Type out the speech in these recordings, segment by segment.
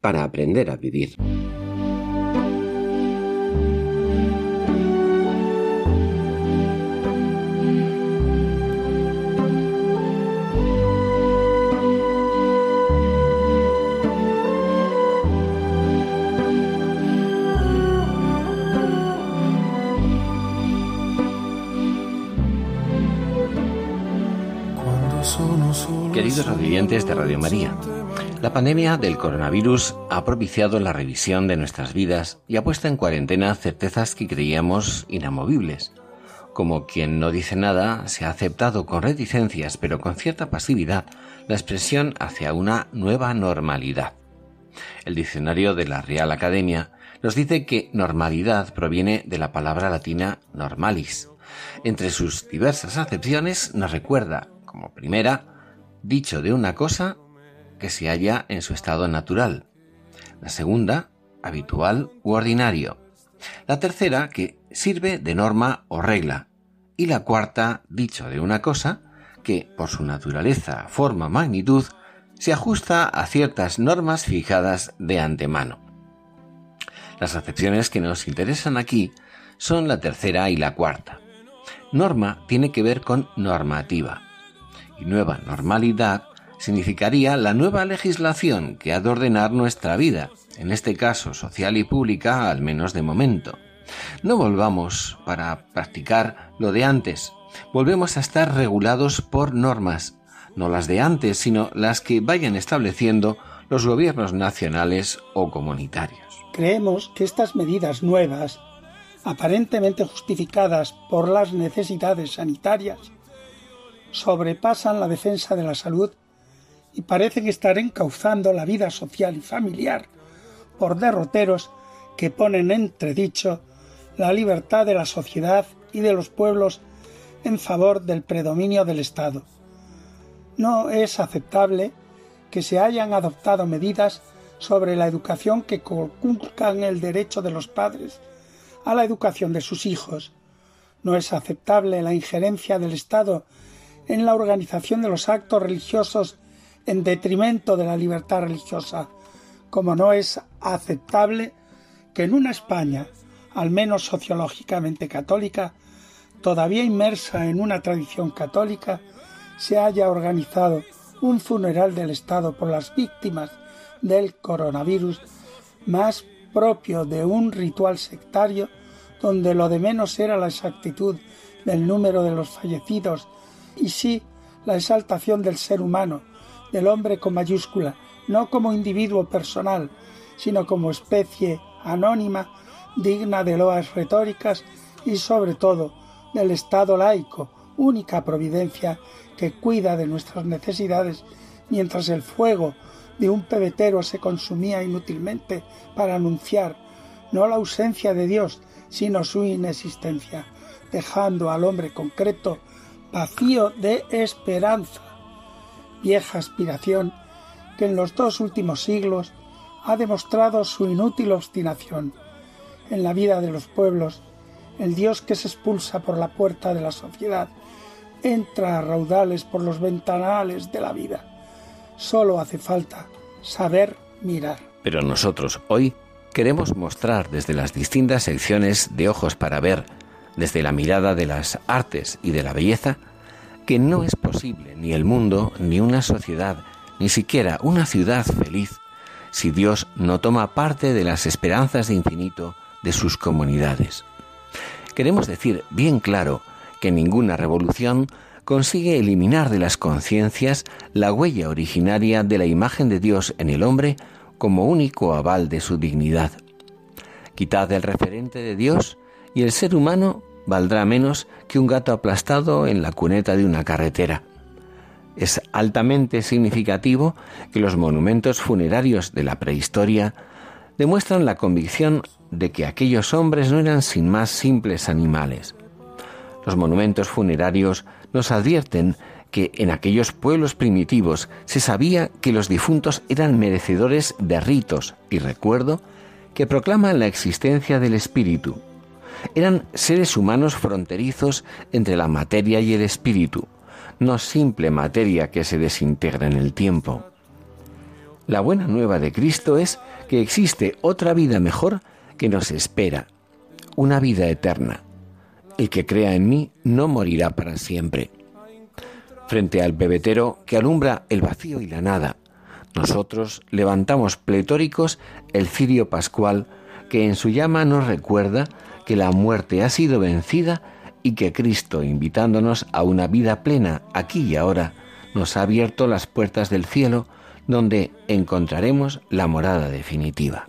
para aprender a vivir. Queridos oyentes de Radio María, la pandemia del coronavirus ha propiciado la revisión de nuestras vidas y ha puesto en cuarentena certezas que creíamos inamovibles. Como quien no dice nada, se ha aceptado con reticencias pero con cierta pasividad la expresión hacia una nueva normalidad. El diccionario de la Real Academia nos dice que normalidad proviene de la palabra latina normalis. Entre sus diversas acepciones nos recuerda, como primera, dicho de una cosa que se halla en su estado natural. La segunda, habitual u ordinario. La tercera, que sirve de norma o regla. Y la cuarta, dicho de una cosa que, por su naturaleza, forma, magnitud, se ajusta a ciertas normas fijadas de antemano. Las acepciones que nos interesan aquí son la tercera y la cuarta. Norma tiene que ver con normativa y nueva normalidad significaría la nueva legislación que ha de ordenar nuestra vida, en este caso social y pública, al menos de momento. No volvamos para practicar lo de antes, volvemos a estar regulados por normas, no las de antes, sino las que vayan estableciendo los gobiernos nacionales o comunitarios. Creemos que estas medidas nuevas, aparentemente justificadas por las necesidades sanitarias, sobrepasan la defensa de la salud y parecen estar encauzando la vida social y familiar por derroteros que ponen entredicho la libertad de la sociedad y de los pueblos en favor del predominio del Estado. No es aceptable que se hayan adoptado medidas sobre la educación que conculcan el derecho de los padres a la educación de sus hijos. No es aceptable la injerencia del Estado en la organización de los actos religiosos en detrimento de la libertad religiosa, como no es aceptable que en una España, al menos sociológicamente católica, todavía inmersa en una tradición católica, se haya organizado un funeral del Estado por las víctimas del coronavirus más propio de un ritual sectario donde lo de menos era la exactitud del número de los fallecidos y sí la exaltación del ser humano, del hombre con mayúscula, no como individuo personal, sino como especie anónima, digna de loas retóricas y sobre todo del Estado laico, única providencia que cuida de nuestras necesidades, mientras el fuego de un pebetero se consumía inútilmente para anunciar no la ausencia de Dios, sino su inexistencia, dejando al hombre concreto vacío de esperanza, vieja aspiración que en los dos últimos siglos ha demostrado su inútil obstinación. En la vida de los pueblos, el Dios que se expulsa por la puerta de la sociedad entra a raudales por los ventanales de la vida. Solo hace falta saber mirar. Pero nosotros hoy queremos mostrar desde las distintas secciones de ojos para ver, desde la mirada de las artes y de la belleza, que no es posible ni el mundo ni una sociedad ni siquiera una ciudad feliz, si Dios no toma parte de las esperanzas de infinito de sus comunidades. Queremos decir bien claro que ninguna revolución consigue eliminar de las conciencias la huella originaria de la imagen de Dios en el hombre como único aval de su dignidad. Quitad el referente de Dios y el ser humano valdrá menos que un gato aplastado en la cuneta de una carretera. Es altamente significativo que los monumentos funerarios de la prehistoria demuestran la convicción de que aquellos hombres no eran sin más simples animales. Los monumentos funerarios nos advierten que en aquellos pueblos primitivos se sabía que los difuntos eran merecedores de ritos y recuerdo que proclaman la existencia del espíritu. Eran seres humanos fronterizos entre la materia y el espíritu, no simple materia que se desintegra en el tiempo. La buena nueva de Cristo es que existe otra vida mejor que nos espera, una vida eterna. El que crea en mí no morirá para siempre. Frente al pebetero que alumbra el vacío y la nada, nosotros levantamos pletóricos el cirio pascual que en su llama nos recuerda que la muerte ha sido vencida y que Cristo, invitándonos a una vida plena aquí y ahora, nos ha abierto las puertas del cielo donde encontraremos la morada definitiva.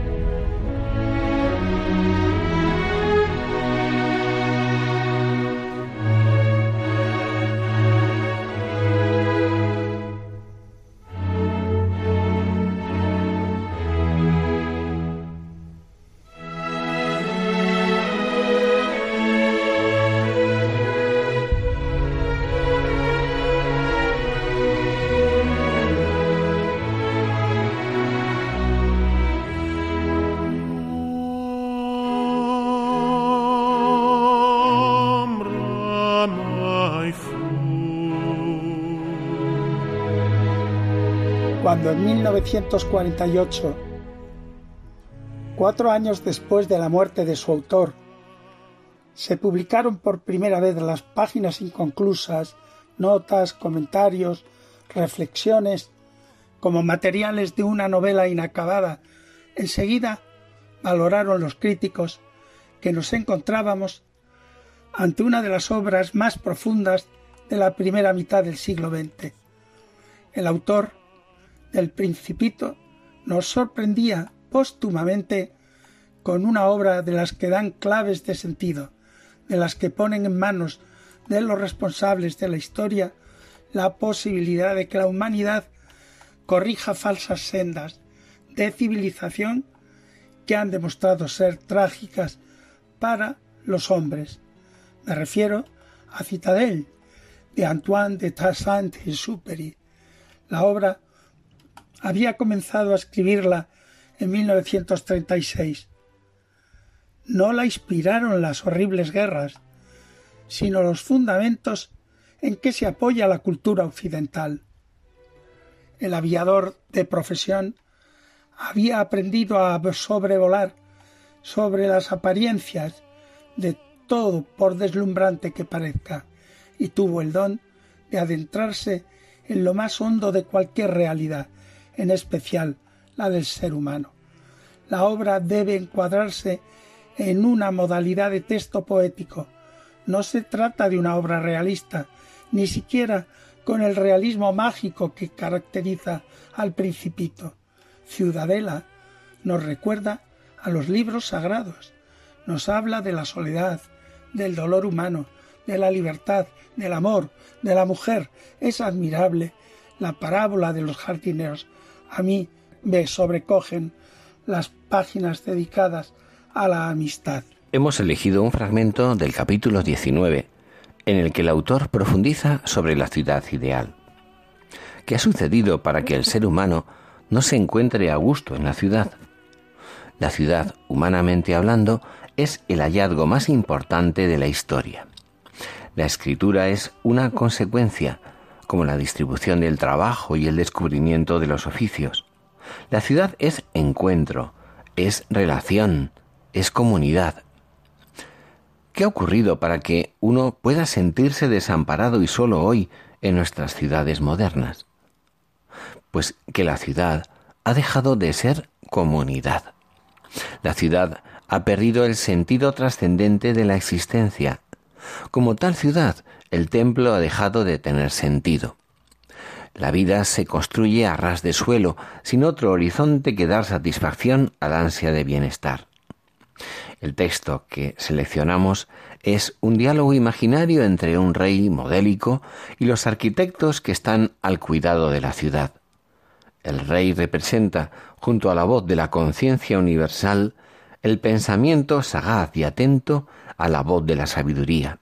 Cuando en 1948, cuatro años después de la muerte de su autor, se publicaron por primera vez las páginas inconclusas, notas, comentarios, reflexiones, como materiales de una novela inacabada, enseguida valoraron los críticos que nos encontrábamos ante una de las obras más profundas de la primera mitad del siglo XX. El autor del Principito nos sorprendía póstumamente con una obra de las que dan claves de sentido, de las que ponen en manos de los responsables de la historia la posibilidad de que la humanidad corrija falsas sendas de civilización que han demostrado ser trágicas para los hombres. Me refiero a Citadel de Antoine de Saint-Exupéry, la obra había comenzado a escribirla en 1936. No la inspiraron las horribles guerras, sino los fundamentos en que se apoya la cultura occidental. El aviador de profesión había aprendido a sobrevolar sobre las apariencias de todo por deslumbrante que parezca, y tuvo el don de adentrarse en lo más hondo de cualquier realidad, en especial la del ser humano. La obra debe encuadrarse en una modalidad de texto poético. No se trata de una obra realista, ni siquiera con el realismo mágico que caracteriza al principito. Ciudadela nos recuerda a los libros sagrados, nos habla de la soledad, del dolor humano, de la libertad, del amor, de la mujer. Es admirable la parábola de los jardineros a mí me sobrecogen las páginas dedicadas a la amistad. Hemos elegido un fragmento del capítulo 19, en el que el autor profundiza sobre la ciudad ideal. ¿Qué ha sucedido para que el ser humano no se encuentre a gusto en la ciudad? La ciudad, humanamente hablando, es el hallazgo más importante de la historia. La escritura es una consecuencia, como la distribución del trabajo y el descubrimiento de los oficios. La ciudad es encuentro, es relación, es comunidad. ¿Qué ha ocurrido para que uno pueda sentirse desamparado y solo hoy en nuestras ciudades modernas? Pues que la ciudad ha dejado de ser comunidad. La ciudad ha perdido el sentido trascendente de la existencia. Como tal ciudad, el templo ha dejado de tener sentido. La vida se construye a ras de suelo, sin otro horizonte que dar satisfacción al ansia de bienestar. El texto que seleccionamos es un diálogo imaginario entre un rey modélico y los arquitectos que están al cuidado de la ciudad. El rey representa, junto a la voz de la conciencia universal, el pensamiento sagaz y atento a la voz de la sabiduría.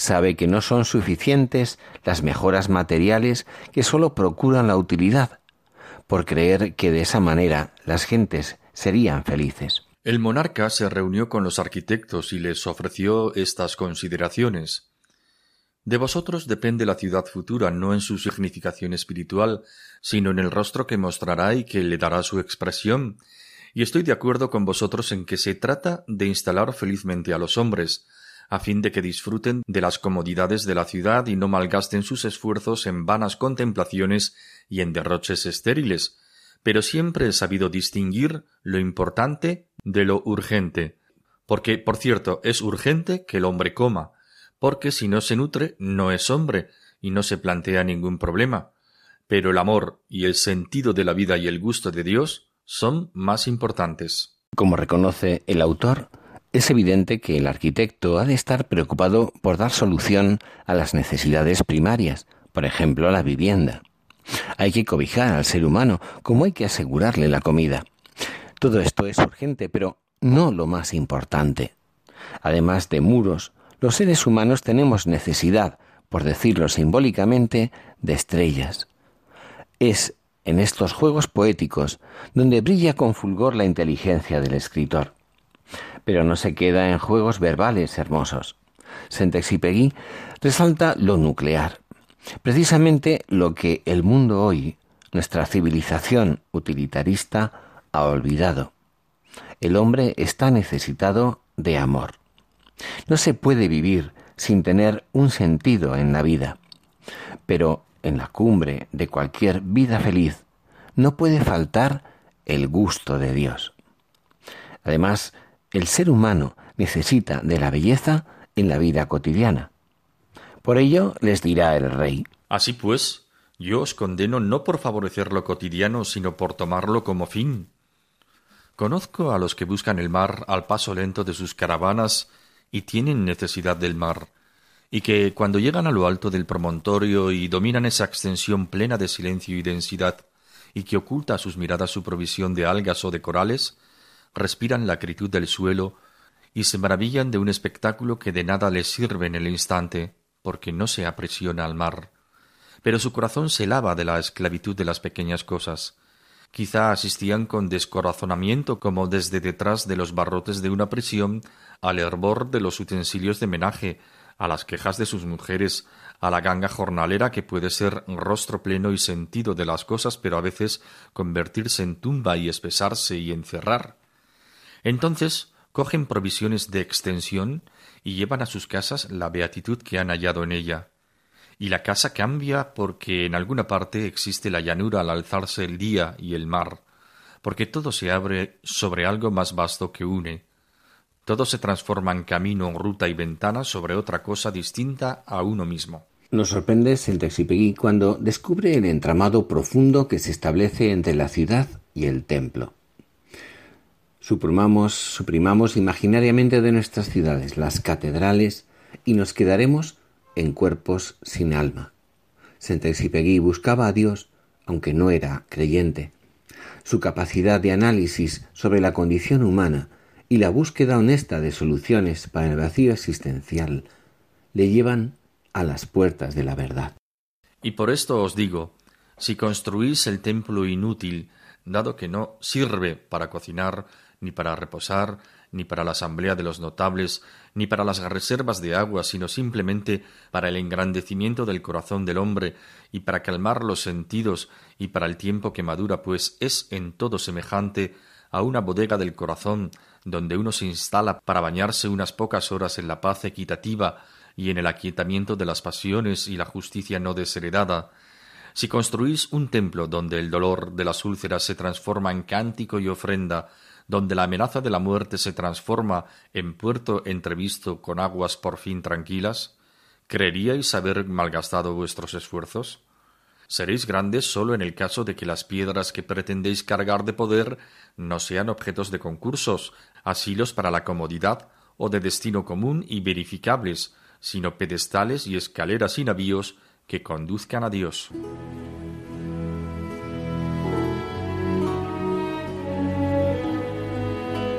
Sabe que no son suficientes las mejoras materiales que sólo procuran la utilidad, por creer que de esa manera las gentes serían felices. El monarca se reunió con los arquitectos y les ofreció estas consideraciones. De vosotros depende la ciudad futura, no en su significación espiritual, sino en el rostro que mostrará y que le dará su expresión. Y estoy de acuerdo con vosotros en que se trata de instalar felizmente a los hombres, a fin de que disfruten de las comodidades de la ciudad y no malgasten sus esfuerzos en vanas contemplaciones y en derroches estériles, pero siempre he sabido distinguir lo importante de lo urgente, porque, por cierto, es urgente que el hombre coma, porque si no se nutre no es hombre y no se plantea ningún problema. Pero el amor y el sentido de la vida y el gusto de Dios son más importantes. Como reconoce el autor, es evidente que el arquitecto ha de estar preocupado por dar solución a las necesidades primarias, por ejemplo, la vivienda. Hay que cobijar al ser humano, como hay que asegurarle la comida. Todo esto es urgente, pero no lo más importante. Además de muros, los seres humanos tenemos necesidad, por decirlo simbólicamente, de estrellas. Es en estos juegos poéticos donde brilla con fulgor la inteligencia del escritor. Pero no se queda en juegos verbales hermosos. Saint-Exupéry resalta lo nuclear, precisamente lo que el mundo hoy, nuestra civilización utilitarista, ha olvidado. El hombre está necesitado de amor. No se puede vivir sin tener un sentido en la vida. Pero en la cumbre de cualquier vida feliz no puede faltar el gusto de Dios. Además, el ser humano necesita de la belleza en la vida cotidiana. Por ello les dirá el rey. Así pues, yo os condeno no por favorecer lo cotidiano, sino por tomarlo como fin. Conozco a los que buscan el mar al paso lento de sus caravanas y tienen necesidad del mar, y que cuando llegan a lo alto del promontorio y dominan esa extensión plena de silencio y densidad, y que oculta a sus miradas su provisión de algas o de corales, respiran la acritud del suelo y se maravillan de un espectáculo que de nada les sirve en el instante, porque no se apresiona al mar. Pero su corazón se lava de la esclavitud de las pequeñas cosas, Quizá asistían con descorazonamiento como desde detrás de los barrotes de una prisión al hervor de los utensilios de menaje, a las quejas de sus mujeres, a la ganga jornalera que puede ser rostro pleno y sentido de las cosas, pero a veces convertirse en tumba y espesarse y encerrar. Entonces cogen provisiones de extensión y llevan a sus casas la beatitud que han hallado en ella y la casa cambia porque en alguna parte existe la llanura al alzarse el día y el mar, porque todo se abre sobre algo más vasto que une. Todo se transforma en camino, ruta y ventana sobre otra cosa distinta a uno mismo. Nos sorprende Saint-Exupéry cuando descubre el entramado profundo que se establece entre la ciudad y el templo. Suprimamos, suprimamos imaginariamente de nuestras ciudades las catedrales y nos quedaremos en cuerpos sin alma. Saint-Exupéry buscaba a Dios, aunque no era creyente. Su capacidad de análisis sobre la condición humana y la búsqueda honesta de soluciones para el vacío existencial le llevan a las puertas de la verdad. Y por esto os digo, si construís el templo inútil, dado que no sirve para cocinar, ni para reposar, ni para la asamblea de los notables, ni para las reservas de agua, sino simplemente para el engrandecimiento del corazón del hombre y para calmar los sentidos y para el tiempo que madura, pues es en todo semejante a una bodega del corazón donde uno se instala para bañarse unas pocas horas en la paz equitativa y en el aquietamiento de las pasiones y la justicia no desheredada, si construís un templo donde el dolor de las úlceras se transforma en cántico y ofrenda, donde la amenaza de la muerte se transforma en puerto entrevisto con aguas por fin tranquilas, ¿creeríais haber malgastado vuestros esfuerzos? Seréis grandes sólo en el caso de que las piedras que pretendéis cargar de poder no sean objetos de concursos, asilos para la comodidad o de destino común y verificables, sino pedestales y escaleras y navíos que conduzcan a Dios.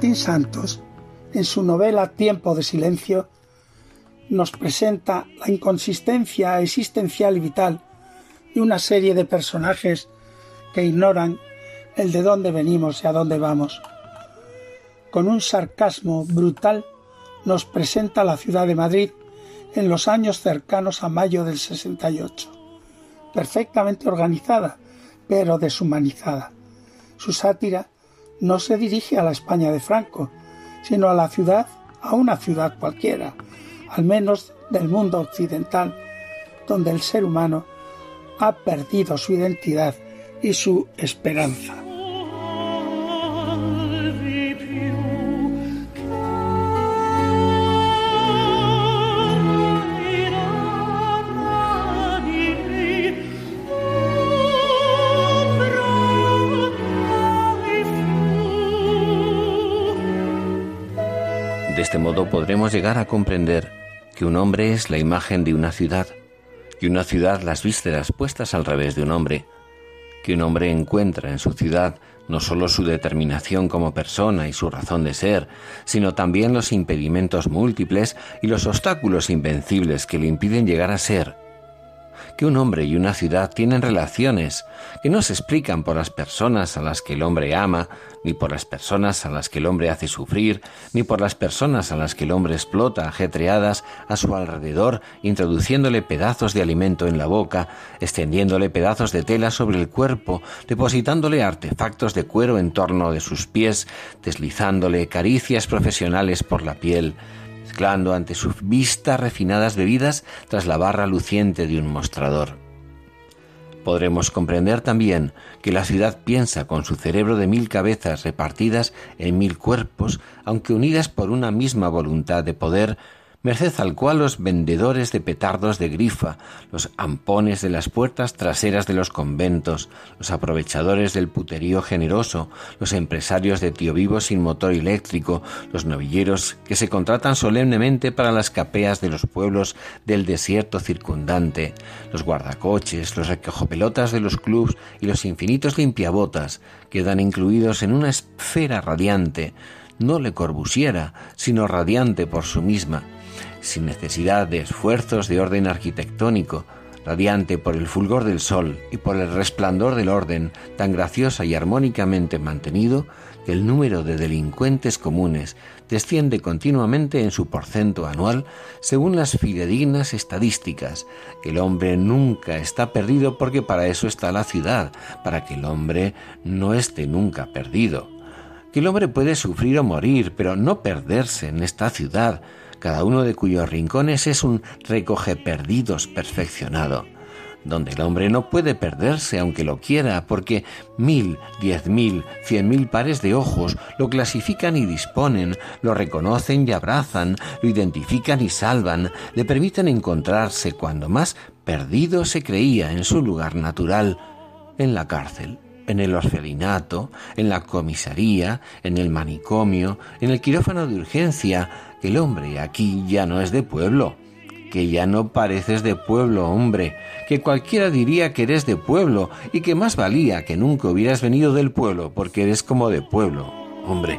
Martín Santos, en su novela Tiempo de Silencio, nos presenta la inconsistencia existencial y vital de una serie de personajes que ignoran el de dónde venimos y a dónde vamos. Con un sarcasmo brutal nos presenta la ciudad de Madrid en los años cercanos a mayo del 68, perfectamente organizada, pero deshumanizada. Su sátira no se dirige a la España de Franco, sino a la ciudad, a una ciudad cualquiera, al menos del mundo occidental, donde el ser humano ha perdido su identidad y su esperanza. Este modo podremos llegar a comprender que un hombre es la imagen de una ciudad, y una ciudad las vísceras puestas al revés de un hombre, que un hombre encuentra en su ciudad no sólo su determinación como persona y su razón de ser, sino también los impedimentos múltiples y los obstáculos invencibles que le impiden llegar a ser que un hombre y una ciudad tienen relaciones que no se explican por las personas a las que el hombre ama, ni por las personas a las que el hombre hace sufrir, ni por las personas a las que el hombre explota ajetreadas a su alrededor, introduciéndole pedazos de alimento en la boca, extendiéndole pedazos de tela sobre el cuerpo, depositándole artefactos de cuero en torno de sus pies, deslizándole caricias profesionales por la piel, ante su vista refinadas bebidas tras la barra luciente de un mostrador. Podremos comprender también que la ciudad piensa con su cerebro de mil cabezas repartidas en mil cuerpos, aunque unidas por una misma voluntad de poder, merced al cual los vendedores de petardos de grifa, los ampones de las puertas traseras de los conventos, los aprovechadores del puterío generoso, los empresarios de tío vivo sin motor eléctrico, los novilleros que se contratan solemnemente para las capeas de los pueblos del desierto circundante, los guardacoches, los recojopelotas de los clubs y los infinitos limpiabotas quedan incluidos en una esfera radiante, no le corbusiera, sino radiante por su misma, sin necesidad de esfuerzos de orden arquitectónico, radiante por el fulgor del sol y por el resplandor del orden tan graciosa y armónicamente mantenido, que el número de delincuentes comunes desciende continuamente en su porcento anual según las fidedignas estadísticas, que el hombre nunca está perdido porque para eso está la ciudad, para que el hombre no esté nunca perdido. Que el hombre puede sufrir o morir, pero no perderse en esta ciudad, cada uno de cuyos rincones es un recoge perdidos perfeccionado donde el hombre no puede perderse aunque lo quiera, porque mil, diez mil, cien mil pares de ojos lo clasifican y disponen, lo reconocen y abrazan, lo identifican y salvan, le permiten encontrarse cuando más perdido se creía en su lugar natural, en la cárcel en el orfelinato, en la comisaría, en el manicomio, en el quirófano de urgencia, el hombre aquí ya no es de pueblo, que ya no pareces de pueblo, hombre, que cualquiera diría que eres de pueblo y que más valía que nunca hubieras venido del pueblo, porque eres como de pueblo, hombre.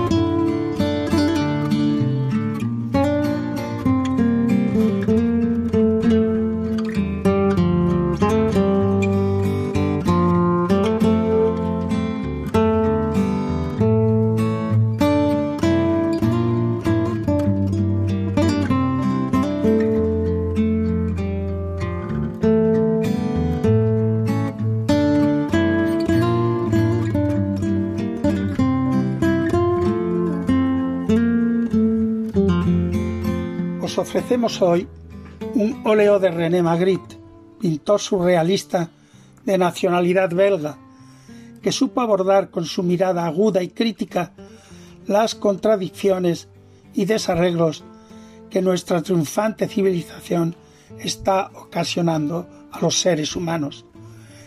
Hoy un óleo de René Magritte, pintor surrealista de nacionalidad belga, que supo abordar con su mirada aguda y crítica las contradicciones y desarreglos que nuestra triunfante civilización está ocasionando a los seres humanos.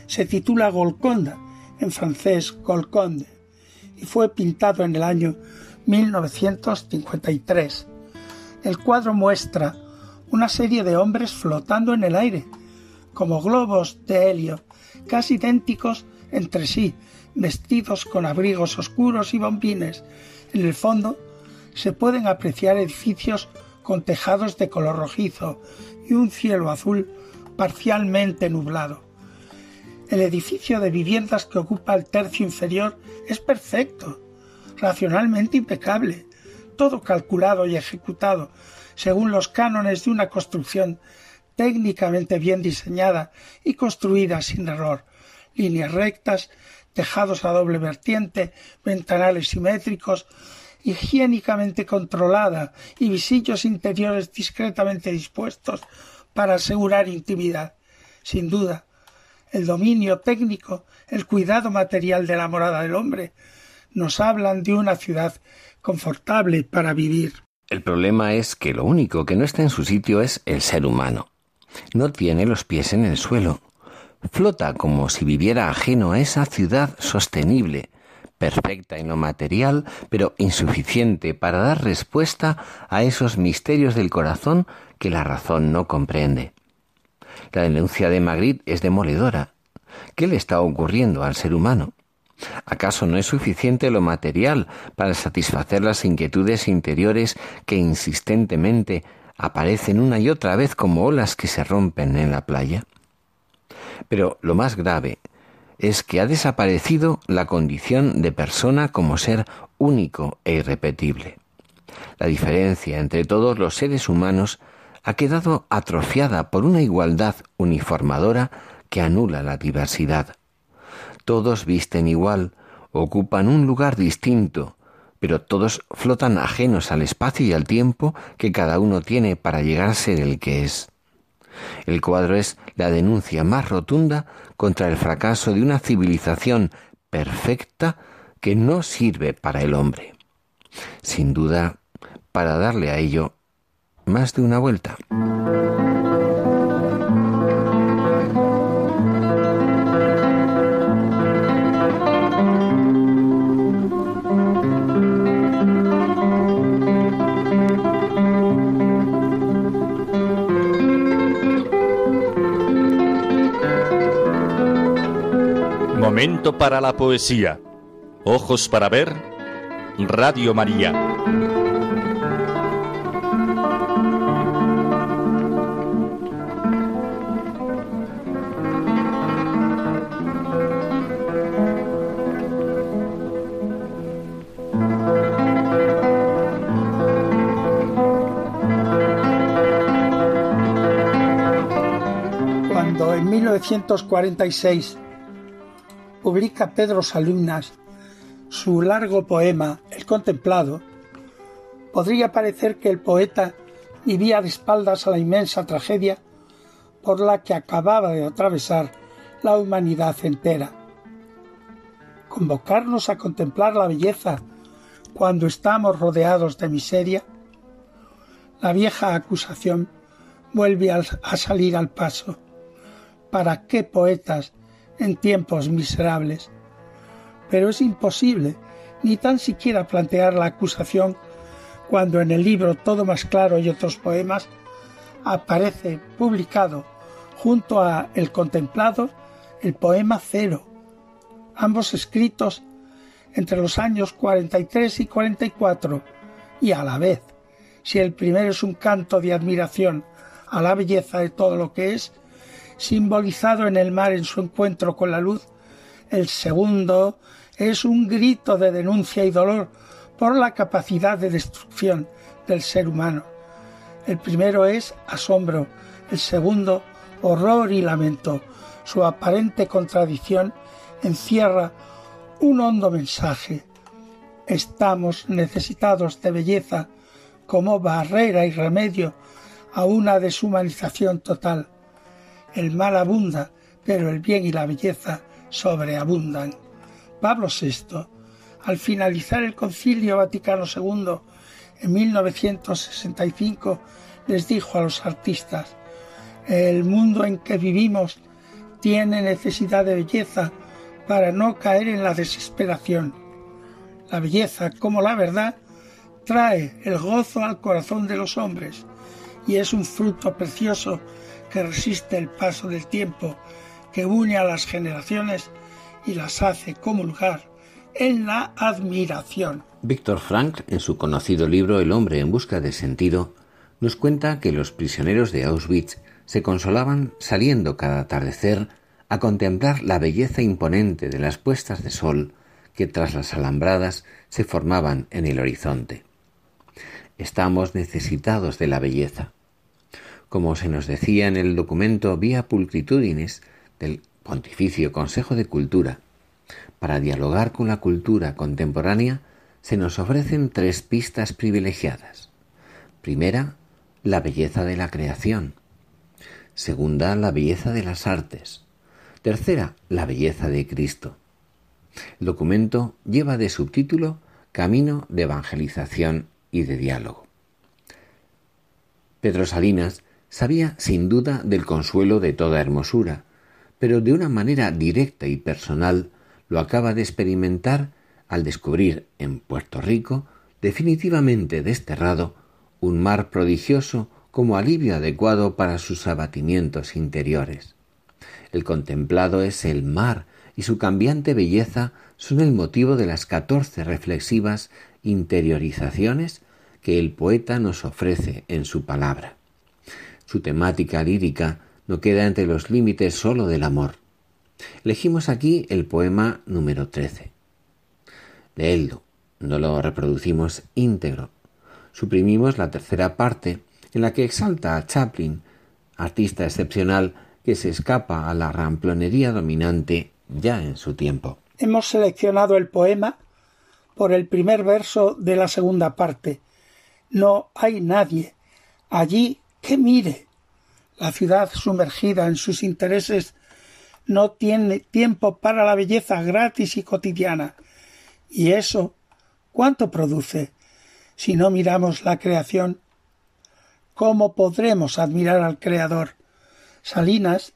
Se titula Golconda, en francés Golconde, y fue pintado en el año 1953 el cuadro muestra una serie de hombres flotando en el aire, como globos de helio, casi idénticos entre sí, vestidos con abrigos oscuros y bombines. En el fondo se pueden apreciar edificios con tejados de color rojizo y un cielo azul parcialmente nublado. El edificio de viviendas que ocupa el tercio inferior es perfecto, racionalmente impecable, todo calculado y ejecutado según los cánones de una construcción técnicamente bien diseñada y construida sin error. Líneas rectas, tejados a doble vertiente, ventanales simétricos, higiénicamente controlada y visillos interiores discretamente dispuestos para asegurar intimidad. Sin duda, el dominio técnico, el cuidado material de la morada del hombre, nos hablan de una ciudad confortable para vivir. El problema es que lo único que no está en su sitio es el ser humano. No tiene los pies en el suelo. Flota como si viviera ajeno a esa ciudad sostenible, perfecta en lo material, pero insuficiente para dar respuesta a esos misterios del corazón que la razón no comprende. La denuncia de Magritte es demoledora. ¿Qué le está ocurriendo al ser humano? ¿Acaso no es suficiente lo material para satisfacer las inquietudes interiores que insistentemente aparecen una y otra vez como olas que se rompen en la playa? Pero lo más grave es que ha desaparecido la condición de persona como ser único e irrepetible. La diferencia entre todos los seres humanos ha quedado atrofiada por una igualdad uniformadora que anula la diversidad. Todos visten igual, ocupan un lugar distinto, pero todos flotan ajenos al espacio y al tiempo que cada uno tiene para llegar a ser el que es. El cuadro es la denuncia más rotunda contra el fracaso de una civilización perfecta que no sirve para el hombre. Sin duda, para darle a ello más de una vuelta. Momento para la poesía. Ojos para ver. Radio María. Cuando en 1946 Pedro Salinas su largo poema El Contemplado, podría parecer que el poeta vivía de espaldas a la inmensa tragedia por la que acababa de atravesar la humanidad entera. Convocarnos a contemplar la belleza cuando estamos rodeados de miseria, la vieja acusación vuelve a salir al paso. ¿Para qué poetas en tiempos miserables? Pero es imposible ni tan siquiera plantear la acusación cuando en el libro Todo más claro y otros poemas aparece publicado junto a El contemplado el poema Cero, ambos escritos entre los años 43 y 44 y a la vez, si el primero es un canto de admiración a la belleza de todo lo que es, simbolizado en el mar en su encuentro con la luz, el segundo es un grito de denuncia y dolor por la capacidad de destrucción del ser humano. El primero es asombro, el segundo horror y lamento. Su aparente contradicción encierra un hondo mensaje. Estamos necesitados de belleza como barrera y remedio a una deshumanización total. El mal abunda, pero el bien y la belleza sobreabundan. Pablo VI, al finalizar el Concilio Vaticano II en 1965, les dijo a los artistas, el mundo en que vivimos tiene necesidad de belleza para no caer en la desesperación. La belleza, como la verdad, trae el gozo al corazón de los hombres y es un fruto precioso que resiste el paso del tiempo, que une a las generaciones y las hace comulgar en la admiración. Víctor Frank, en su conocido libro El hombre en busca de sentido, nos cuenta que los prisioneros de Auschwitz se consolaban saliendo cada atardecer a contemplar la belleza imponente de las puestas de sol que tras las alambradas se formaban en el horizonte. Estamos necesitados de la belleza. Como se nos decía en el documento Vía Pulcritudines del Pontificio Consejo de Cultura, para dialogar con la cultura contemporánea se nos ofrecen tres pistas privilegiadas. Primera, la belleza de la creación. Segunda, la belleza de las artes. Tercera, la belleza de Cristo. El documento lleva de subtítulo Camino de Evangelización y de Diálogo. Pedro Salinas sabía sin duda del consuelo de toda hermosura, pero de una manera directa y personal lo acaba de experimentar al descubrir en Puerto Rico, definitivamente desterrado, un mar prodigioso como alivio adecuado para sus abatimientos interiores. El contemplado es el mar y su cambiante belleza son el motivo de las catorce reflexivas interiorizaciones que el poeta nos ofrece en su palabra. Su temática lírica no queda entre los límites sólo del amor. Elegimos aquí el poema número 13. Leedlo, no lo reproducimos íntegro. Suprimimos la tercera parte en la que exalta a Chaplin, artista excepcional que se escapa a la ramplonería dominante ya en su tiempo. Hemos seleccionado el poema por el primer verso de la segunda parte. No hay nadie allí que mire. La ciudad sumergida en sus intereses no tiene tiempo para la belleza gratis y cotidiana. Y eso, ¿cuánto produce? Si no miramos la creación, ¿cómo podremos admirar al Creador? Salinas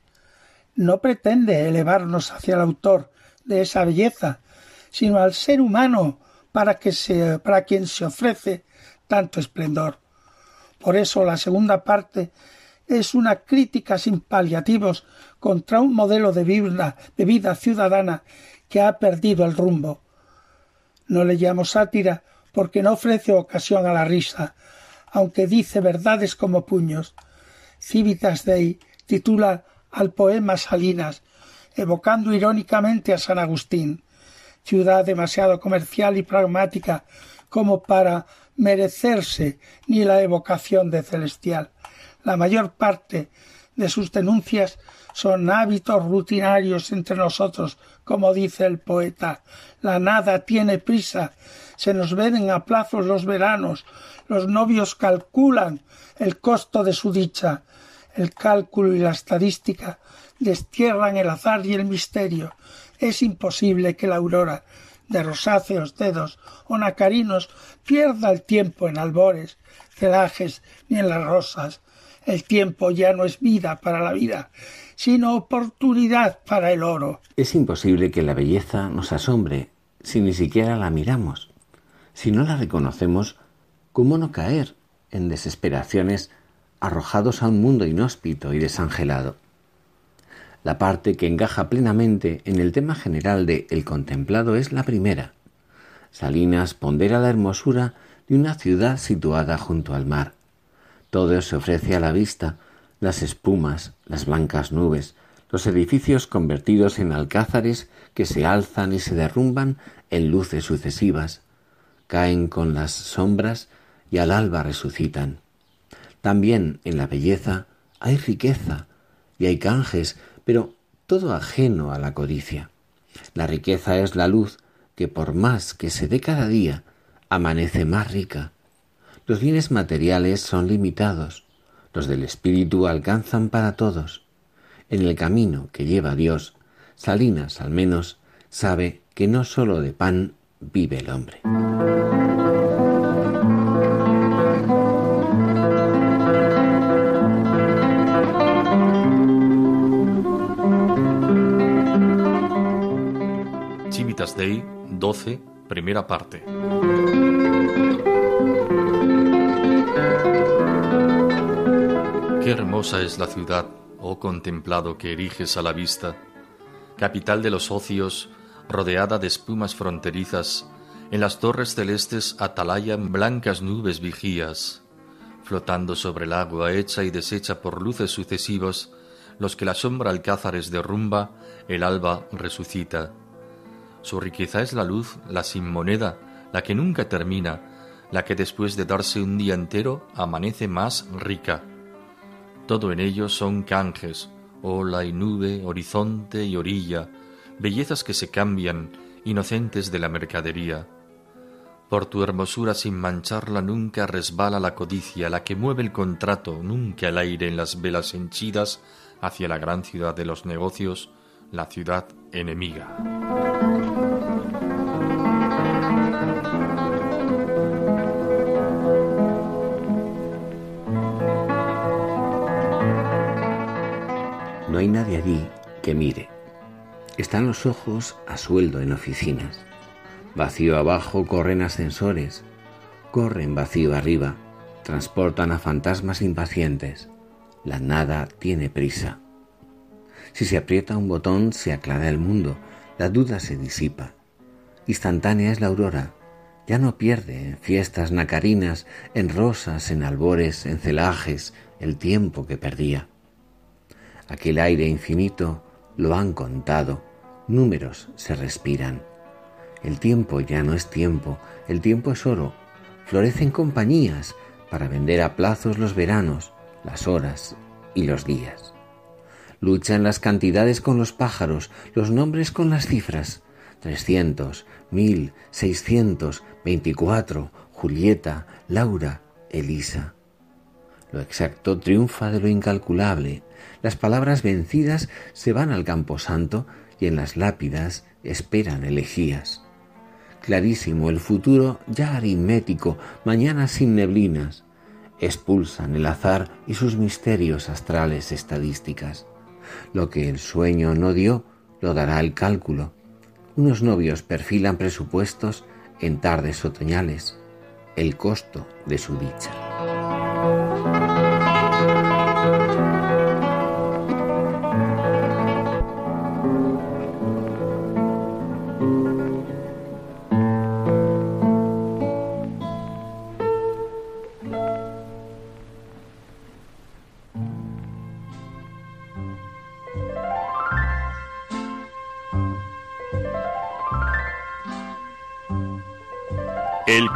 no pretende elevarnos hacia el autor de esa belleza, sino al ser humano para, que se, para quien se ofrece tanto esplendor. Por eso la segunda parte es una crítica sin paliativos contra un modelo de vida, de vida ciudadana que ha perdido el rumbo. No le llamo sátira porque no ofrece ocasión a la risa, aunque dice verdades como puños. Civitas Dei titula al poema Salinas, evocando irónicamente a San Agustín, ciudad demasiado comercial y pragmática como para merecerse ni la evocación de celestial. La mayor parte de sus denuncias son hábitos rutinarios entre nosotros, como dice el poeta. La nada tiene prisa, se nos ven a plazos los veranos, los novios calculan el costo de su dicha, el cálculo y la estadística destierran el azar y el misterio. Es imposible que la aurora de rosáceos dedos o nacarinos pierda el tiempo en albores, celajes ni en las rosas. El tiempo ya no es vida para la vida, sino oportunidad para el oro. Es imposible que la belleza nos asombre si ni siquiera la miramos. Si no la reconocemos, ¿cómo no caer en desesperaciones arrojados a un mundo inhóspito y desangelado? La parte que encaja plenamente en el tema general de El contemplado es la primera. Salinas pondera la hermosura de una ciudad situada junto al mar. Todo se ofrece a la vista, las espumas, las blancas nubes, los edificios convertidos en alcázares que se alzan y se derrumban en luces sucesivas, caen con las sombras y al alba resucitan. También en la belleza hay riqueza y hay canjes pero todo ajeno a la codicia. La riqueza es la luz que por más que se dé cada día, amanece más rica. Los bienes materiales son limitados, los del espíritu alcanzan para todos. En el camino que lleva Dios, Salinas al menos sabe que no sólo de pan vive el hombre. Day 12, primera parte. Qué hermosa es la ciudad, oh contemplado que eriges a la vista, capital de los ocios, rodeada de espumas fronterizas, en las torres celestes atalayan blancas nubes vigías, flotando sobre el agua hecha y deshecha por luces sucesivas, los que la sombra alcázares derrumba, el alba resucita. Su riqueza es la luz, la sin moneda, la que nunca termina, la que después de darse un día entero amanece más rica. Todo en ello son canjes, ola y nube, horizonte y orilla, bellezas que se cambian, inocentes de la mercadería. Por tu hermosura sin mancharla nunca resbala la codicia, la que mueve el contrato, nunca el aire en las velas henchidas hacia la gran ciudad de los negocios, la ciudad enemiga. No hay nadie allí que mire. Están los ojos a sueldo en oficinas. Vacío abajo corren ascensores. Corren vacío arriba. Transportan a fantasmas impacientes. La nada tiene prisa. Si se aprieta un botón se aclara el mundo, la duda se disipa. Instantánea es la aurora, ya no pierde en fiestas nacarinas, en rosas, en albores, en celajes, el tiempo que perdía. Aquel aire infinito lo han contado, números se respiran. El tiempo ya no es tiempo, el tiempo es oro, florecen compañías para vender a plazos los veranos, las horas y los días. Luchan las cantidades con los pájaros, los nombres con las cifras. Trescientos, mil, seiscientos, veinticuatro, Julieta, Laura, Elisa. Lo exacto triunfa de lo incalculable. Las palabras vencidas se van al camposanto y en las lápidas esperan elegías. Clarísimo el futuro ya aritmético, mañana sin neblinas. Expulsan el azar y sus misterios astrales estadísticas. Lo que el sueño no dio, lo dará el cálculo. Unos novios perfilan presupuestos en tardes otoñales, el costo de su dicha.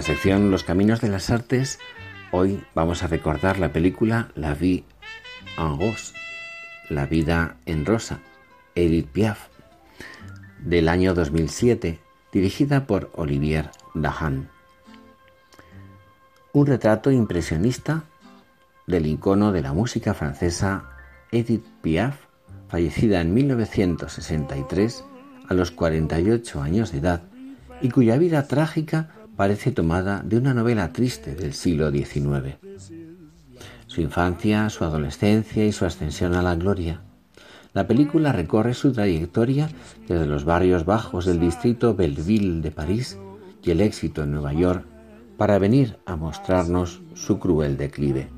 La sección Los Caminos de las Artes, hoy vamos a recordar la película La vie en rose, La vida en rosa, Edith Piaf, del año 2007, dirigida por Olivier Dahan. Un retrato impresionista del icono de la música francesa Edith Piaf, fallecida en 1963 a los 48 años de edad y cuya vida trágica parece tomada de una novela triste del siglo XIX. Su infancia, su adolescencia y su ascensión a la gloria. La película recorre su trayectoria desde los barrios bajos del distrito Belleville de París y el éxito en Nueva York para venir a mostrarnos su cruel declive.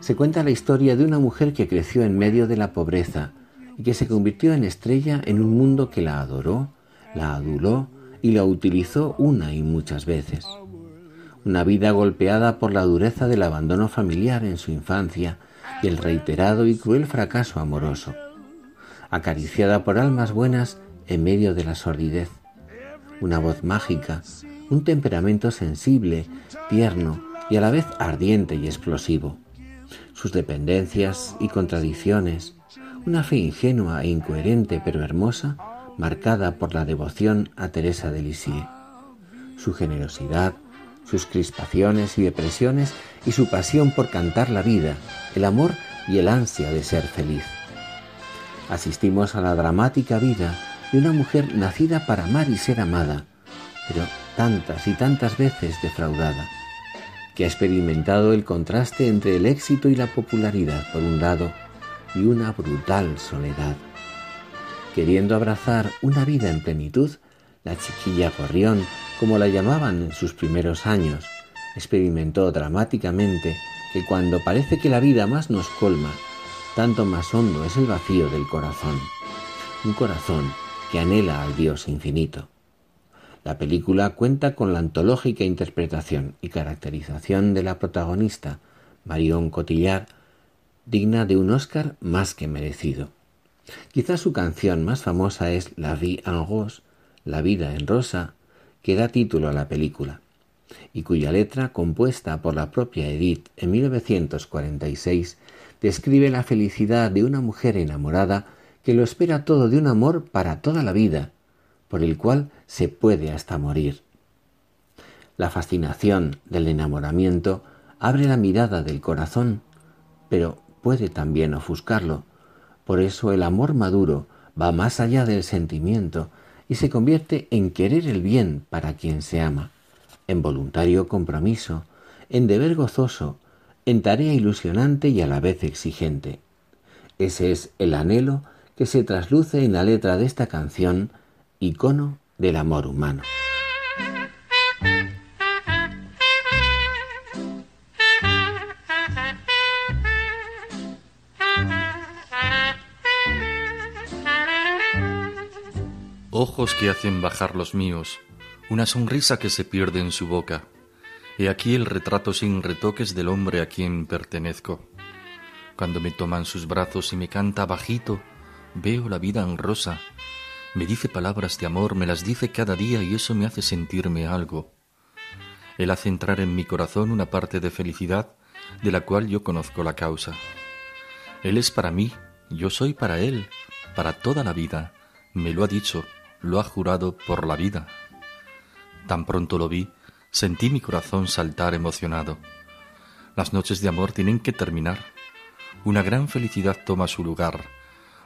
Se cuenta la historia de una mujer que creció en medio de la pobreza y que se convirtió en estrella en un mundo que la adoró, la aduló y la utilizó una y muchas veces. Una vida golpeada por la dureza del abandono familiar en su infancia y el reiterado y cruel fracaso amoroso. Acariciada por almas buenas en medio de la sordidez. Una voz mágica, un temperamento sensible, tierno y a la vez ardiente y explosivo. Sus dependencias y contradicciones, una fe ingenua e incoherente pero hermosa marcada por la devoción a Teresa de Lisieux. Su generosidad, sus crispaciones y depresiones y su pasión por cantar la vida, el amor y el ansia de ser feliz. Asistimos a la dramática vida de una mujer nacida para amar y ser amada, pero tantas y tantas veces defraudada, que ha experimentado el contraste entre el éxito y la popularidad por un lado y una brutal soledad Queriendo abrazar una vida en plenitud, la chiquilla gorrión, como la llamaban en sus primeros años, experimentó dramáticamente que cuando parece que la vida más nos colma, tanto más hondo es el vacío del corazón. Un corazón que anhela al Dios infinito. La película cuenta con la antológica interpretación y caracterización de la protagonista, Marion Cotillard, digna de un Oscar más que merecido. Quizás su canción más famosa es La vie en rose, La vida en rosa, que da título a la película, y cuya letra, compuesta por la propia Edith en 1946, describe la felicidad de una mujer enamorada que lo espera todo de un amor para toda la vida, por el cual se puede hasta morir. La fascinación del enamoramiento abre la mirada del corazón, pero puede también ofuscarlo, por eso el amor maduro va más allá del sentimiento y se convierte en querer el bien para quien se ama, en voluntario compromiso, en deber gozoso, en tarea ilusionante y a la vez exigente. Ese es el anhelo que se trasluce en la letra de esta canción, icono del amor humano. Ojos que hacen bajar los míos, una sonrisa que se pierde en su boca. He aquí el retrato sin retoques del hombre a quien pertenezco. Cuando me toman sus brazos y me canta bajito, veo la vida en rosa. Me dice palabras de amor, me las dice cada día y eso me hace sentirme algo. Él hace entrar en mi corazón una parte de felicidad de la cual yo conozco la causa. Él es para mí, yo soy para Él, para toda la vida. Me lo ha dicho, lo ha jurado por la vida. Tan pronto lo vi, sentí mi corazón saltar emocionado. Las noches de amor tienen que terminar. Una gran felicidad toma su lugar.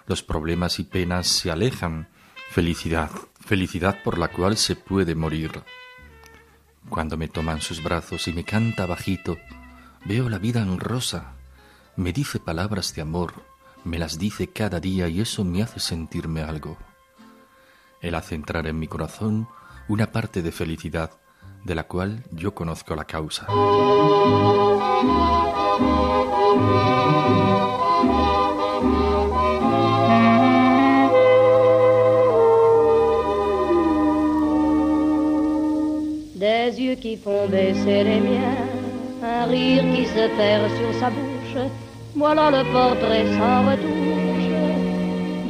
Los problemas y penas se alejan. Felicidad, felicidad por la cual se puede morir. Cuando me toman sus brazos y me canta bajito, veo la vida en rosa. Me dice palabras de amor, me las dice cada día y eso me hace sentirme algo. Él hace entrar en mi corazón una parte de felicidad de la cual yo conozco la causa. Des yeux qui font baisser les miens, un rire qui se perd sur sa bouche, voilà le portrait sans retouche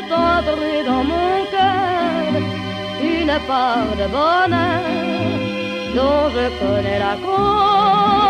Est entré dans mon cœur une part de bonheur dont je connais la cause.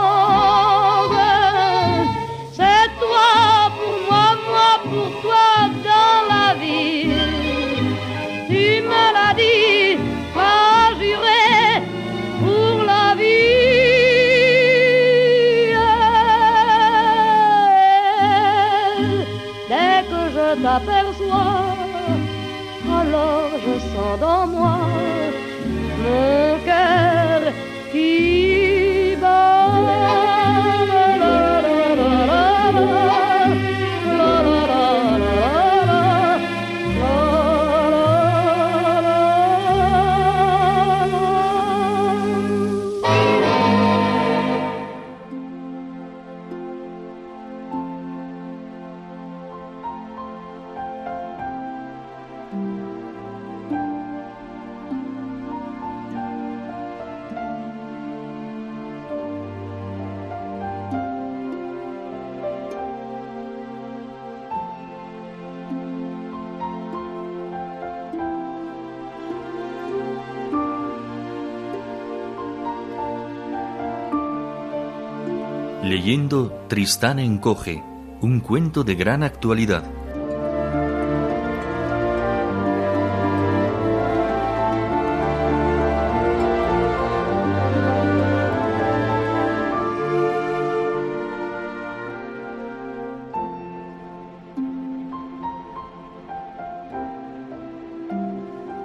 Leyendo Tristán encoge, un cuento de gran actualidad.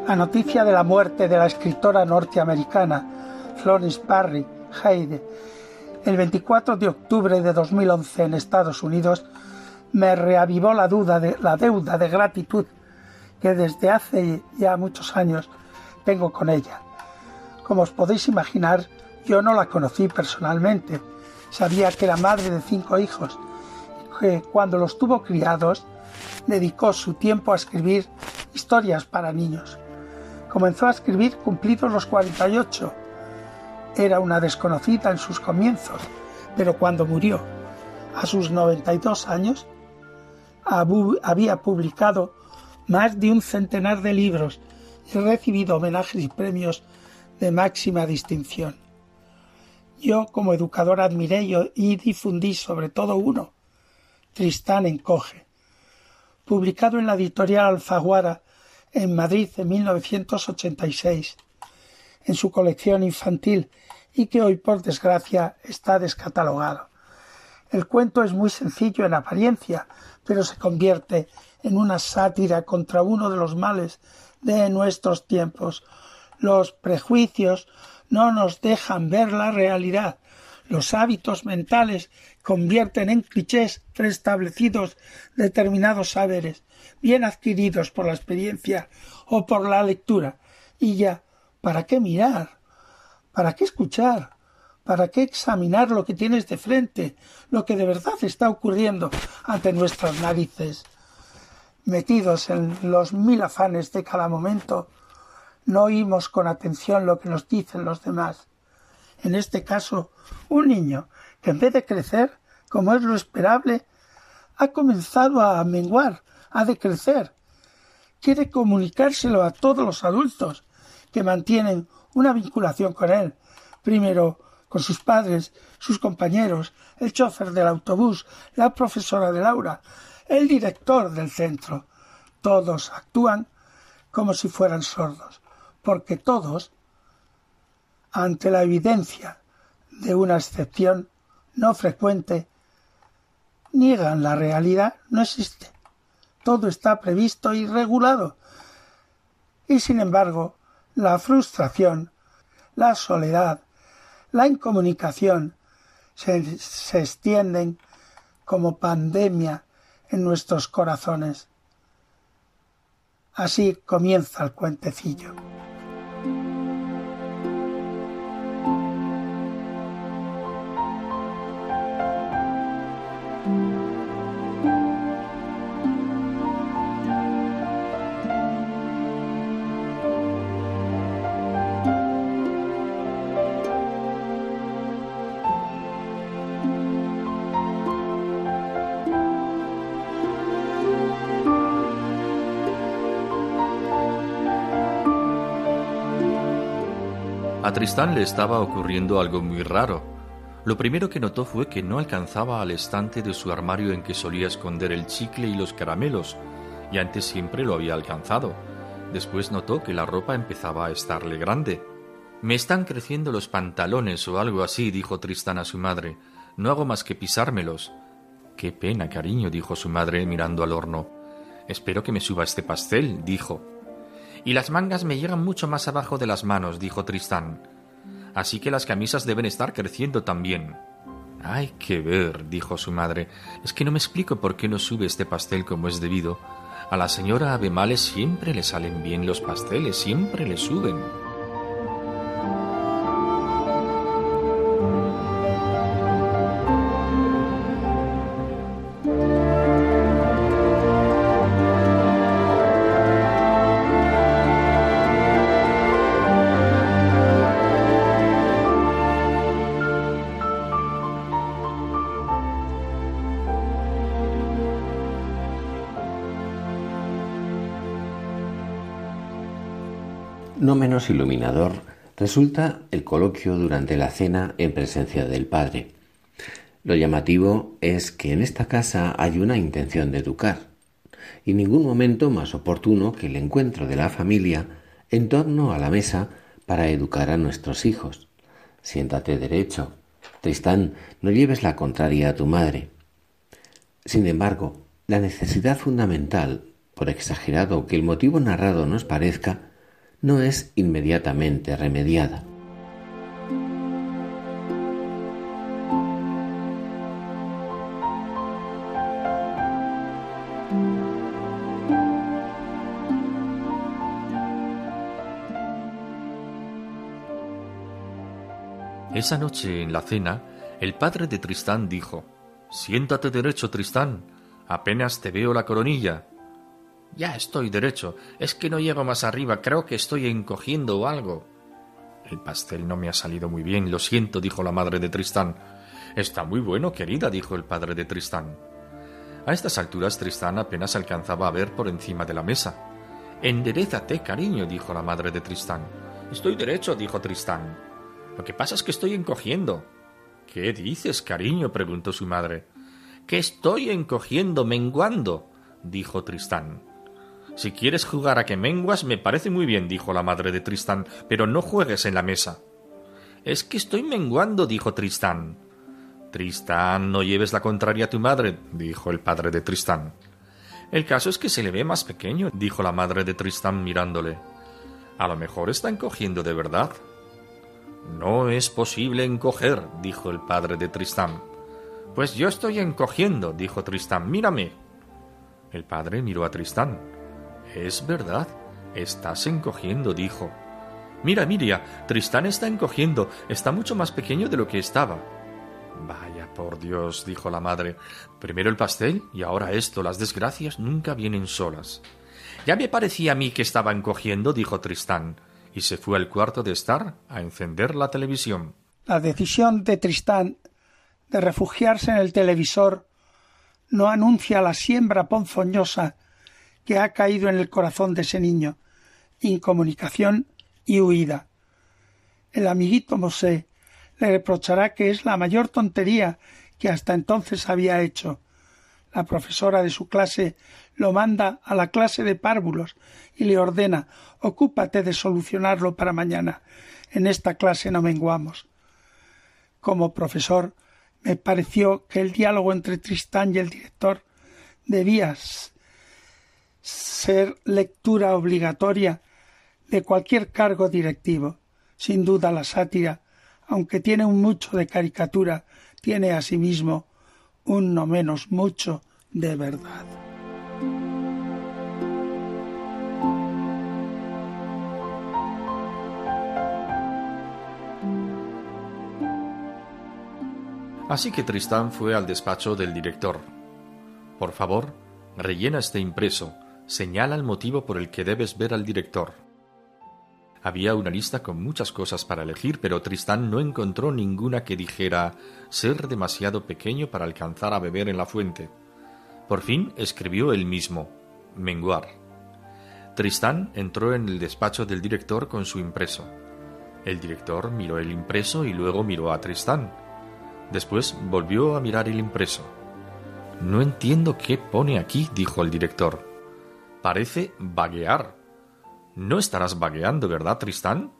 La noticia de la muerte de la escritora norteamericana Florence Parry Heide el 24 de octubre de 2011 en Estados Unidos me reavivó la, duda de, la deuda de gratitud que desde hace ya muchos años tengo con ella. Como os podéis imaginar, yo no la conocí personalmente. Sabía que era madre de cinco hijos que cuando los tuvo criados dedicó su tiempo a escribir historias para niños. Comenzó a escribir cumplidos los 48. Era una desconocida en sus comienzos, pero cuando murió, a sus 92 años, había publicado más de un centenar de libros y recibido homenajes y premios de máxima distinción. Yo, como educador, admiré y difundí sobre todo uno, Tristán Encoge, publicado en la editorial Alfaguara en Madrid en 1986, en su colección infantil y que hoy, por desgracia, está descatalogado. El cuento es muy sencillo en apariencia, pero se convierte en una sátira contra uno de los males de nuestros tiempos. Los prejuicios no nos dejan ver la realidad. Los hábitos mentales convierten en clichés preestablecidos determinados saberes, bien adquiridos por la experiencia o por la lectura. Y ya, ¿para qué mirar? ¿Para qué escuchar? ¿Para qué examinar lo que tienes de frente, lo que de verdad está ocurriendo ante nuestras narices? Metidos en los mil afanes de cada momento, no oímos con atención lo que nos dicen los demás. En este caso, un niño que en vez de crecer, como es lo esperable, ha comenzado a menguar, a decrecer. Quiere comunicárselo a todos los adultos que mantienen una vinculación con él, primero con sus padres, sus compañeros, el chofer del autobús, la profesora de Laura, el director del centro. Todos actúan como si fueran sordos porque todos, ante la evidencia de una excepción no frecuente, niegan la realidad, no existe. Todo está previsto y regulado. Y sin embargo, la frustración, la soledad, la incomunicación se, se extienden como pandemia en nuestros corazones. Así comienza el cuentecillo. A Tristán le estaba ocurriendo algo muy raro. Lo primero que notó fue que no alcanzaba al estante de su armario en que solía esconder el chicle y los caramelos, y antes siempre lo había alcanzado. Después notó que la ropa empezaba a estarle grande. Me están creciendo los pantalones o algo así, dijo Tristán a su madre. No hago más que pisármelos. Qué pena, cariño, dijo su madre mirando al horno. Espero que me suba este pastel, dijo. Y las mangas me llegan mucho más abajo de las manos, dijo Tristán. Así que las camisas deben estar creciendo también. Hay que ver, dijo su madre. Es que no me explico por qué no sube este pastel como es debido. A la señora Abemales siempre le salen bien los pasteles, siempre le suben. Iluminador resulta el coloquio durante la cena en presencia del padre. Lo llamativo es que en esta casa hay una intención de educar, y ningún momento más oportuno que el encuentro de la familia en torno a la mesa para educar a nuestros hijos. Siéntate derecho. Tristán, no lleves la contraria a tu madre. Sin embargo, la necesidad fundamental, por exagerado que el motivo narrado nos parezca, no es inmediatamente remediada. Esa noche en la cena, el padre de Tristán dijo Siéntate derecho, Tristán. Apenas te veo la coronilla. Ya estoy derecho. Es que no llego más arriba. Creo que estoy encogiendo o algo. El pastel no me ha salido muy bien, lo siento, dijo la madre de Tristán. Está muy bueno, querida, dijo el padre de Tristán. A estas alturas Tristán apenas alcanzaba a ver por encima de la mesa. Enderezate, cariño, dijo la madre de Tristán. Estoy derecho, dijo Tristán. Lo que pasa es que estoy encogiendo. ¿Qué dices, cariño? preguntó su madre. Que estoy encogiendo, menguando, dijo Tristán. Si quieres jugar a que menguas, me parece muy bien, dijo la madre de Tristán, pero no juegues en la mesa. Es que estoy menguando, dijo Tristán. Tristán, no lleves la contraria a tu madre, dijo el padre de Tristán. El caso es que se le ve más pequeño, dijo la madre de Tristán mirándole. A lo mejor está encogiendo de verdad. No es posible encoger, dijo el padre de Tristán. Pues yo estoy encogiendo, dijo Tristán. Mírame. El padre miró a Tristán. Es verdad, estás encogiendo, dijo. Mira, Miria, Tristán está encogiendo, está mucho más pequeño de lo que estaba. Vaya por Dios, dijo la madre. Primero el pastel y ahora esto. Las desgracias nunca vienen solas. Ya me parecía a mí que estaba encogiendo, dijo Tristán, y se fue al cuarto de estar a encender la televisión. La decisión de Tristán de refugiarse en el televisor no anuncia la siembra ponzoñosa que ha caído en el corazón de ese niño, incomunicación y huida. El amiguito Mosé le reprochará que es la mayor tontería que hasta entonces había hecho. La profesora de su clase lo manda a la clase de párvulos y le ordena ocúpate de solucionarlo para mañana. En esta clase no menguamos. Como profesor me pareció que el diálogo entre Tristán y el director debía ser lectura obligatoria de cualquier cargo directivo. Sin duda la sátira aunque tiene un mucho de caricatura, tiene asimismo un no menos mucho de verdad. Así que Tristán fue al despacho del director. Por favor, rellena este impreso, señala el motivo por el que debes ver al director. Había una lista con muchas cosas para elegir, pero Tristán no encontró ninguna que dijera ser demasiado pequeño para alcanzar a beber en la fuente. Por fin escribió él mismo, menguar. Tristán entró en el despacho del director con su impreso. El director miró el impreso y luego miró a Tristán. Después volvió a mirar el impreso. No entiendo qué pone aquí, dijo el director. Parece vaguear. No estarás vagueando, ¿verdad, Tristán?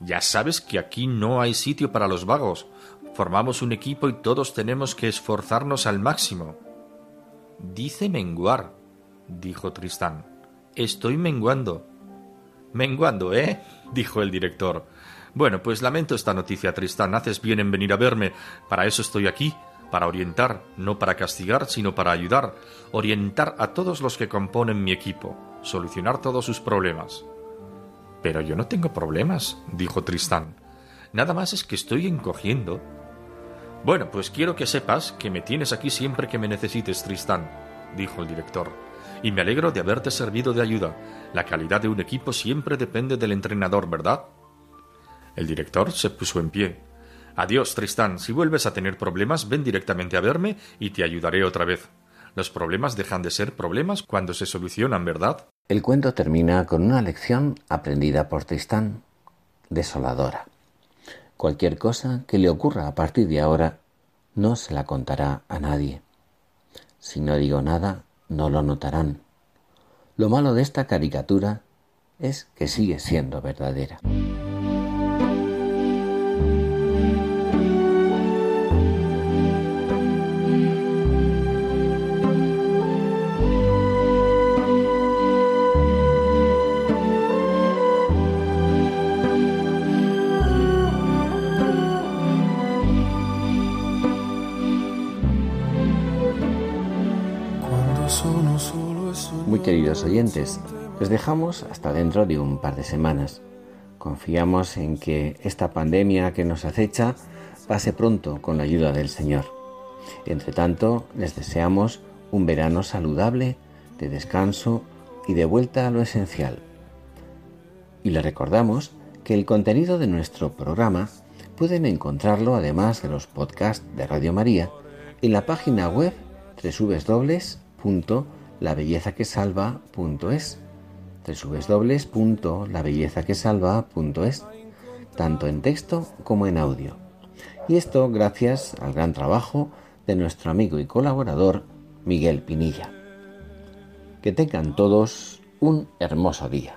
Ya sabes que aquí no hay sitio para los vagos. Formamos un equipo y todos tenemos que esforzarnos al máximo. Dice menguar, dijo Tristán. Estoy menguando. Menguando, ¿eh? dijo el director. Bueno, pues lamento esta noticia, Tristán. Haces bien en venir a verme. Para eso estoy aquí, para orientar, no para castigar, sino para ayudar. Orientar a todos los que componen mi equipo solucionar todos sus problemas. Pero yo no tengo problemas, dijo Tristán. Nada más es que estoy encogiendo. Bueno, pues quiero que sepas que me tienes aquí siempre que me necesites, Tristán, dijo el director. Y me alegro de haberte servido de ayuda. La calidad de un equipo siempre depende del entrenador, ¿verdad? El director se puso en pie. Adiós, Tristán. Si vuelves a tener problemas, ven directamente a verme y te ayudaré otra vez. Los problemas dejan de ser problemas cuando se solucionan, ¿verdad? El cuento termina con una lección aprendida por Tristán, desoladora. Cualquier cosa que le ocurra a partir de ahora no se la contará a nadie. Si no digo nada, no lo notarán. Lo malo de esta caricatura es que sigue siendo verdadera. Queridos oyentes, les dejamos hasta dentro de un par de semanas. Confiamos en que esta pandemia que nos acecha pase pronto con la ayuda del Señor. Entre tanto, les deseamos un verano saludable, de descanso y de vuelta a lo esencial. Y le recordamos que el contenido de nuestro programa pueden encontrarlo además de los podcasts de Radio María en la página web www.labellezaquesalva.es www.labellezaquesalva.es tanto en texto como en audio. Y esto gracias al gran trabajo de nuestro amigo y colaborador Miguel Pinilla. Que tengan todos un hermoso día.